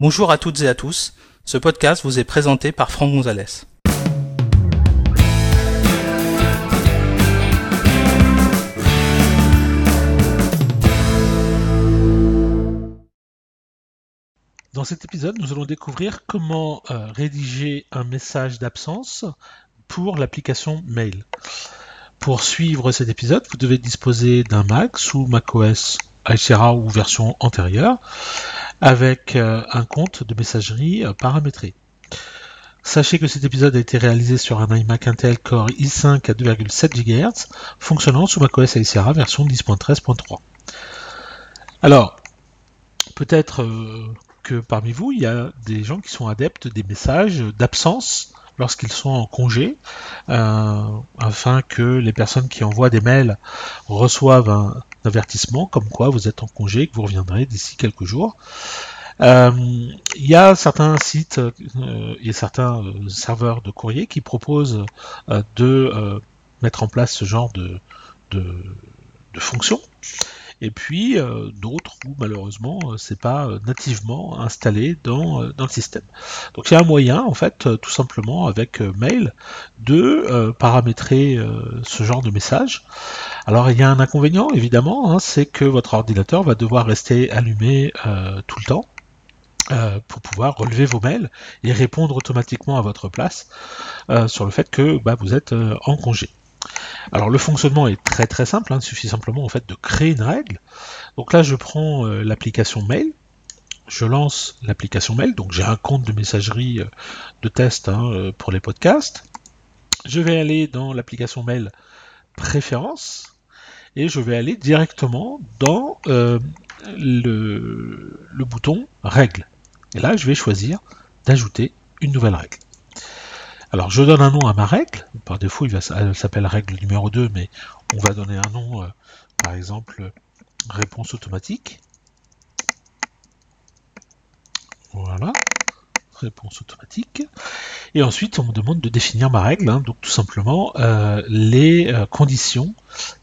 Bonjour à toutes et à tous. Ce podcast vous est présenté par Franck Gonzalez. Dans cet épisode, nous allons découvrir comment euh, rédiger un message d'absence pour l'application Mail. Pour suivre cet épisode, vous devez disposer d'un Mac sous macOS Altera ou version antérieure avec euh, un compte de messagerie euh, paramétré. Sachez que cet épisode a été réalisé sur un iMac Intel Core i5 à 2,7 GHz fonctionnant sous macOS Altera version 10.13.3. Alors, peut-être euh, que parmi vous, il y a des gens qui sont adeptes des messages d'absence lorsqu'ils sont en congé, afin que les personnes qui envoient des mails reçoivent un avertissement comme quoi vous êtes en congé et que vous reviendrez d'ici quelques jours. Euh, il y a certains sites euh, et certains serveurs de courrier qui proposent de mettre en place ce genre de, de, de fonction et puis euh, d'autres où malheureusement euh, c'est pas euh, nativement installé dans, dans, le système. Donc il y a un moyen en fait tout simplement avec mail de paramétrer ce genre de message. Alors il y a un inconvénient évidemment, hein, c'est que votre ordinateur va devoir rester allumé tout le temps. pour pouvoir relever vos mails et répondre automatiquement à votre place sur le fait que bah, vous êtes en congé. Alors le fonctionnement est très très simple, hein. il suffit simplement en fait de créer une règle. Donc là je prends euh, l'application mail, je lance l'application mail, donc j'ai un compte de messagerie euh, de test hein, euh, pour les podcasts. Je vais aller dans l'application mail préférences et je vais aller directement dans le, le bouton règle. Et là je vais choisir d'ajouter une nouvelle règle. Alors je donne un nom à ma règle, par défaut elle s'appelle règle numéro 2, mais on va donner un nom, euh, par exemple réponse automatique. Voilà, réponse automatique. Et ensuite on me demande de définir ma règle, hein. donc tout simplement euh, les euh, conditions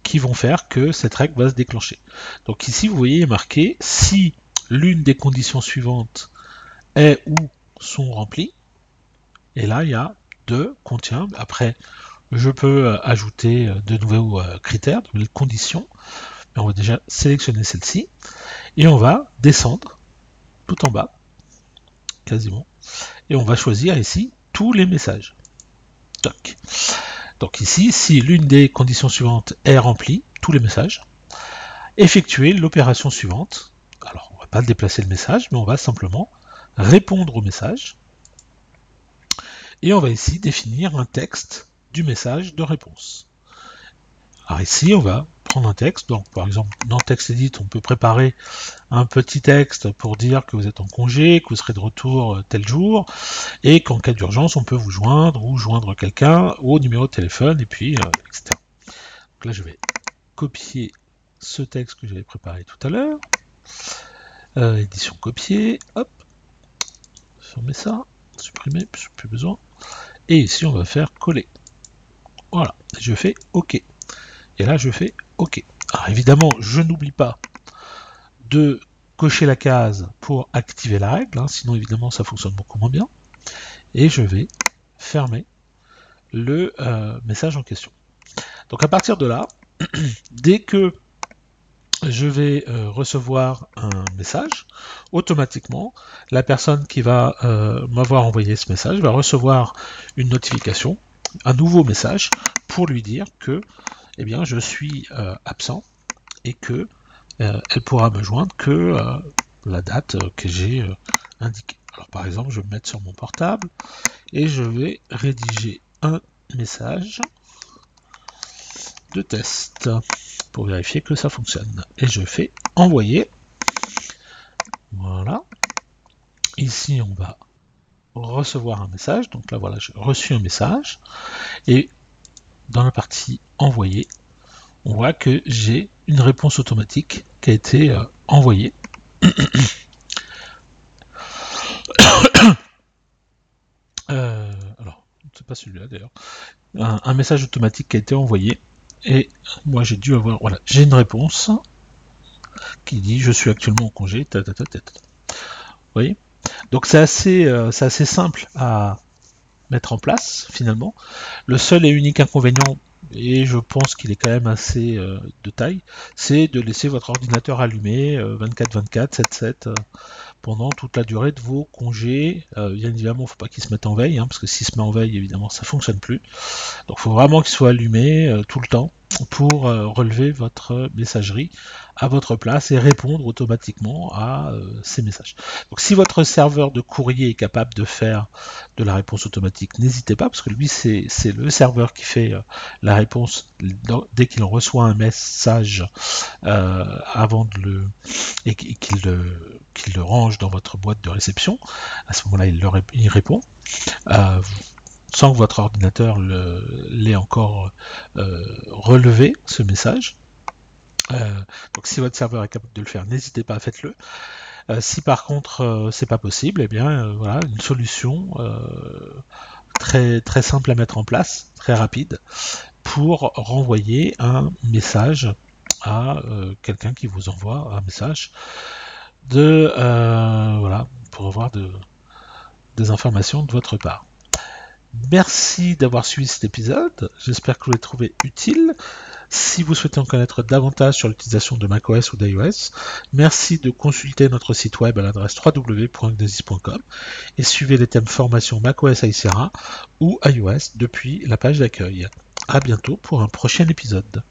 qui vont faire que cette règle va se déclencher. Donc ici vous voyez marqué si l'une des conditions suivantes est ou sont remplies, et là il y a contient. Après, je peux euh, ajouter euh, de nouveaux euh, critères, de nouvelles conditions. On va déjà sélectionner celle-ci. Et on va descendre tout en bas, quasiment. Et on va choisir ici tous les messages. Donc ici, si l'une des conditions suivantes est remplie, tous les messages, effectuer l'opération suivante. Alors, on va pas déplacer le message, mais on va simplement répondre au message et on va ici définir un texte du message de réponse. Alors ici, on va prendre un texte. Donc, par exemple, dans texte edit, on peut préparer un petit texte pour dire que vous êtes en congé, que vous serez de retour euh, tel jour, et qu'en cas d'urgence, on peut vous joindre ou joindre quelqu'un au numéro de téléphone, et puis, euh, etc. Donc là, je vais copier ce texte que j'avais préparé tout à l'heure. Euh, édition copier, hop, met ça, supprimer, plus besoin. Et ici, on va faire coller. Voilà, je fais OK. Et là, je fais OK. Alors évidemment, je n'oublie pas de cocher la case pour activer la règle, hein, sinon évidemment ça fonctionne beaucoup moins bien. Et je vais fermer le euh, message en question. Donc à partir de là, dès que je vais euh, recevoir un message, automatiquement, la personne qui va euh, m'avoir envoyé ce message va recevoir une notification, un nouveau message, pour lui dire que eh bien, je suis euh, absent et que elle pourra me joindre que la date que j'ai indiquée. Alors par exemple, je vais me mettre sur mon portable et je vais rédiger un message de test pour vérifier que ça fonctionne. Et je fais envoyer. Voilà. Ici, on va recevoir un message. Donc là, voilà, j'ai reçu un message. Et dans la partie envoyer, on voit que j'ai une réponse automatique qui a été euh, envoyée. Euh, alors, c'est pas celui-là d'ailleurs. un, message automatique qui a été envoyé et moi, j'ai dû avoir, voilà, j'ai une réponse qui dit je suis actuellement en congé, ta, Vous voyez? Donc c'est assez, euh, c'est assez simple à mettre en place finalement. Le seul et unique inconvénient, et je pense qu'il est quand même assez euh, de taille, c'est de laisser votre ordinateur allumé 24-24, 7-7 pendant toute la durée de vos congés. Euh, bien évidemment, il ne faut pas qu'il se mette en veille, hein, parce que s'il se met en veille, évidemment, ça fonctionne plus. Donc il faut vraiment qu'il soit allumé euh, tout le temps pour euh, relever votre messagerie à votre place et répondre automatiquement à euh, ces messages. Donc si votre serveur de courrier est capable de faire de la réponse automatique, n'hésitez pas, parce que lui c'est le serveur qui fait euh, la réponse dès qu'il reçoit un message avant de le et qu'il le, le range dans votre boîte de réception. À ce moment-là, il, il répond sans que votre ordinateur l'ait encore euh, relevé, ce message. Euh, donc si votre serveur est capable de le faire, n'hésitez pas, faites-le. Euh, si par contre c'est pas possible, eh bien voilà une solution très simple à mettre en place, très rapide, pour renvoyer un message à quelqu'un qui vous envoie un message de voilà pour avoir de, des informations de votre part. Merci d'avoir suivi cet épisode. J'espère que vous l'avez trouvé utile. Si vous souhaitez en connaître davantage sur l'utilisation de macOS ou d'iOS, merci de consulter notre site web à l'adresse www.gnesis.com et suivez les thèmes formation macOS Icera ou iOS depuis la page d'accueil. À bientôt pour un prochain épisode.